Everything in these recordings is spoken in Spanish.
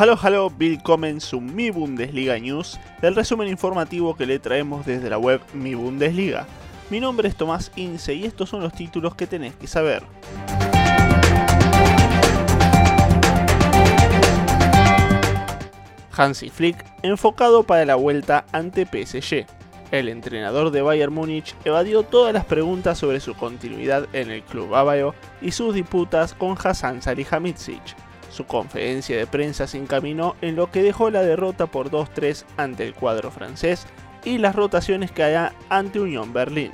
Hallo, hallo, willkommen zu Mi Bundesliga News, del resumen informativo que le traemos desde la web Mi Bundesliga. Mi nombre es Tomás Ince y estos son los títulos que tenés que saber. Hansi Flick enfocado para la vuelta ante PSG. El entrenador de Bayern Múnich evadió todas las preguntas sobre su continuidad en el club bávaro y sus disputas con Hassan Salihamidzic. Su conferencia de prensa se encaminó en lo que dejó la derrota por 2-3 ante el cuadro francés y las rotaciones que hará ante Unión Berlín.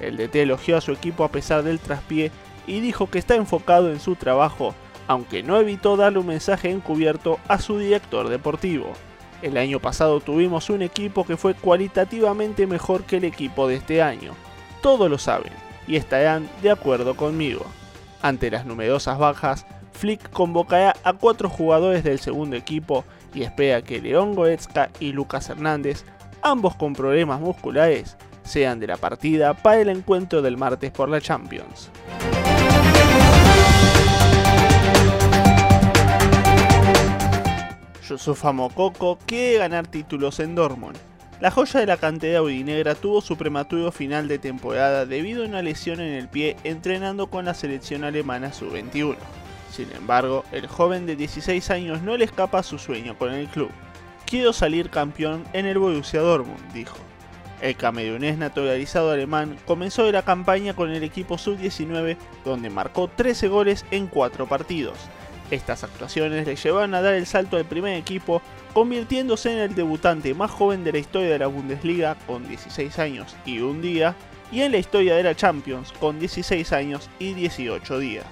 El DT elogió a su equipo a pesar del traspié y dijo que está enfocado en su trabajo, aunque no evitó darle un mensaje encubierto a su director deportivo. El año pasado tuvimos un equipo que fue cualitativamente mejor que el equipo de este año. Todos lo saben y estarán de acuerdo conmigo. Ante las numerosas bajas, Flick convocará a cuatro jugadores del segundo equipo y espera que León Goetzka y Lucas Hernández, ambos con problemas musculares, sean de la partida para el encuentro del martes por la Champions. Yusufa Mokoko quiere ganar títulos en Dortmund. La joya de la cantera udinegra tuvo su prematuro final de temporada debido a una lesión en el pie entrenando con la selección alemana sub-21. Sin embargo, el joven de 16 años no le escapa su sueño con el club. Quiero salir campeón en el Borussia Dortmund, dijo. El camerunés naturalizado alemán comenzó la campaña con el equipo sub-19 donde marcó 13 goles en 4 partidos. Estas actuaciones le llevaron a dar el salto al primer equipo, convirtiéndose en el debutante más joven de la historia de la Bundesliga con 16 años y un día, y en la historia de la Champions con 16 años y 18 días.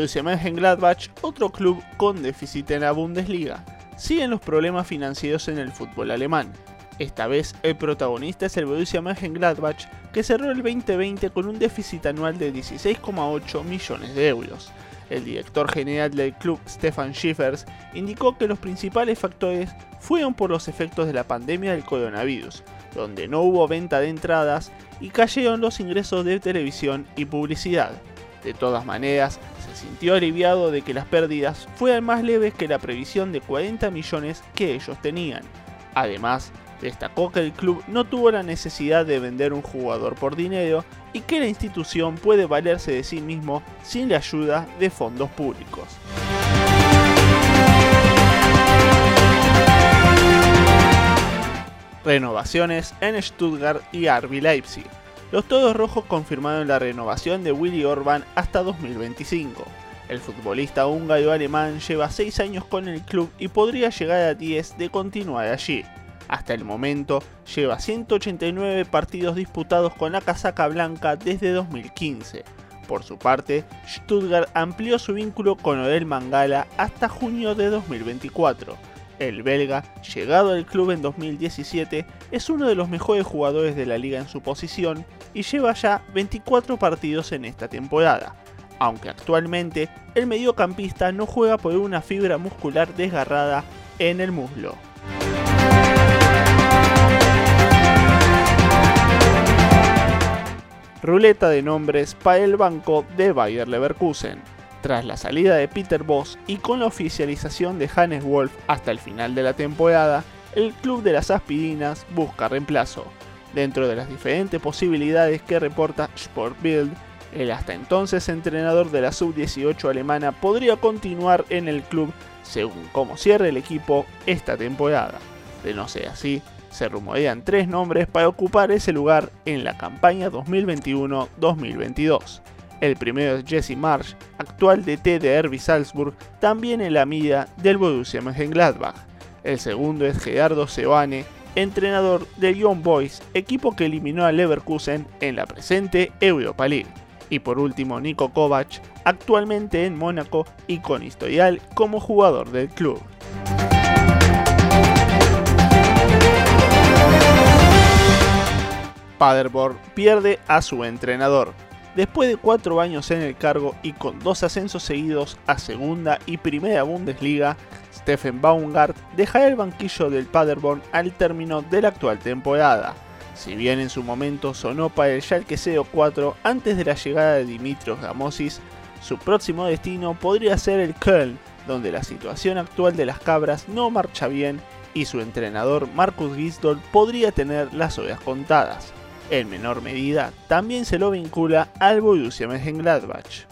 Borussia Mönchengladbach, otro club con déficit en la Bundesliga. Siguen los problemas financieros en el fútbol alemán. Esta vez el protagonista es el Borussia Mönchengladbach, que cerró el 2020 con un déficit anual de 16,8 millones de euros. El director general del club, Stefan Schiffers, indicó que los principales factores fueron por los efectos de la pandemia del coronavirus, donde no hubo venta de entradas y cayeron los ingresos de televisión y publicidad. De todas maneras, se sintió aliviado de que las pérdidas fueran más leves que la previsión de 40 millones que ellos tenían. Además, Destacó que el club no tuvo la necesidad de vender un jugador por dinero y que la institución puede valerse de sí mismo sin la ayuda de fondos públicos. Renovaciones en Stuttgart y RB Leipzig. Los Todos Rojos confirmaron la renovación de Willy Orban hasta 2025. El futbolista húngaro alemán lleva 6 años con el club y podría llegar a 10 de continuar allí. Hasta el momento lleva 189 partidos disputados con la casaca blanca desde 2015. Por su parte, Stuttgart amplió su vínculo con Odell Mangala hasta junio de 2024. El belga, llegado al club en 2017, es uno de los mejores jugadores de la liga en su posición y lleva ya 24 partidos en esta temporada, aunque actualmente el mediocampista no juega por una fibra muscular desgarrada en el muslo. ruleta de nombres para el banco de Bayer Leverkusen. Tras la salida de Peter Voss y con la oficialización de Hannes Wolf hasta el final de la temporada, el club de las aspirinas busca reemplazo. Dentro de las diferentes posibilidades que reporta Sportbild, el hasta entonces entrenador de la sub-18 alemana podría continuar en el club según cómo cierre el equipo esta temporada. De no ser así, se rumorean tres nombres para ocupar ese lugar en la campaña 2021-2022. El primero es Jesse Marsh, actual DT de RB Salzburg, también en la mira del Borussia Mönchengladbach. El segundo es Gerardo Sebane, entrenador del Young Boys, equipo que eliminó a Leverkusen en la presente Europa League. Y por último, Nico Kovac, actualmente en Mónaco y con historial como jugador del club. Paderborn pierde a su entrenador. Después de cuatro años en el cargo y con dos ascensos seguidos a segunda y primera Bundesliga, Stephen Baumgart dejará el banquillo del Paderborn al término de la actual temporada. Si bien en su momento sonó para el Schalke 04 antes de la llegada de Dimitrios Gamosis, Su próximo destino podría ser el Köln, donde la situación actual de las cabras no marcha bien y su entrenador Marcus Gisdol podría tener las ollas contadas. En menor medida, también se lo vincula al Borussia Mönchengladbach.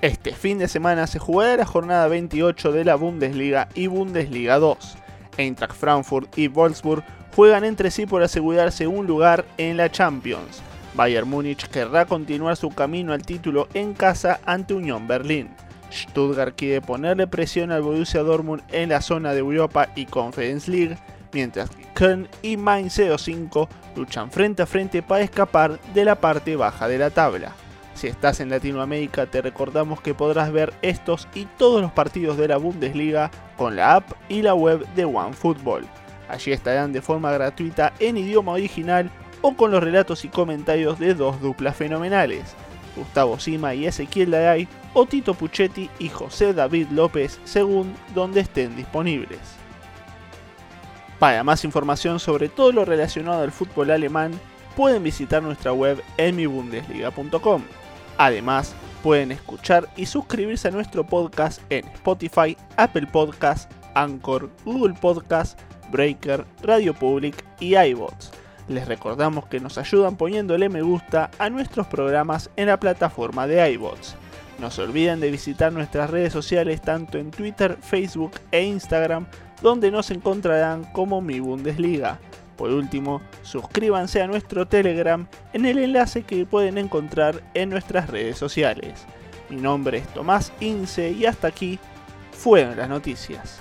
Este fin de semana se jugará la jornada 28 de la Bundesliga y Bundesliga 2. Eintracht Frankfurt y Wolfsburg juegan entre sí por asegurarse un lugar en la Champions. Bayern Múnich querrá continuar su camino al título en casa ante Unión Berlín. Stuttgart quiere ponerle presión al Borussia Dortmund en la zona de Europa y Conference League, mientras que Köln y Mainz 05 luchan frente a frente para escapar de la parte baja de la tabla. Si estás en Latinoamérica te recordamos que podrás ver estos y todos los partidos de la Bundesliga con la app y la web de OneFootball. Allí estarán de forma gratuita en idioma original o con los relatos y comentarios de dos duplas fenomenales, Gustavo Sima y Ezequiel Daray o Tito Puchetti y José David López según donde estén disponibles. Para más información sobre todo lo relacionado al fútbol alemán, pueden visitar nuestra web emibundesliga.com. Además, pueden escuchar y suscribirse a nuestro podcast en Spotify, Apple Podcast, Anchor, Google Podcast, Breaker, Radio Public y iBots. Les recordamos que nos ayudan poniéndole me gusta a nuestros programas en la plataforma de iBots. No se olviden de visitar nuestras redes sociales tanto en Twitter, Facebook e Instagram, donde nos encontrarán como Mi Bundesliga. Por último, suscríbanse a nuestro Telegram en el enlace que pueden encontrar en nuestras redes sociales. Mi nombre es Tomás Ince y hasta aquí fueron las noticias.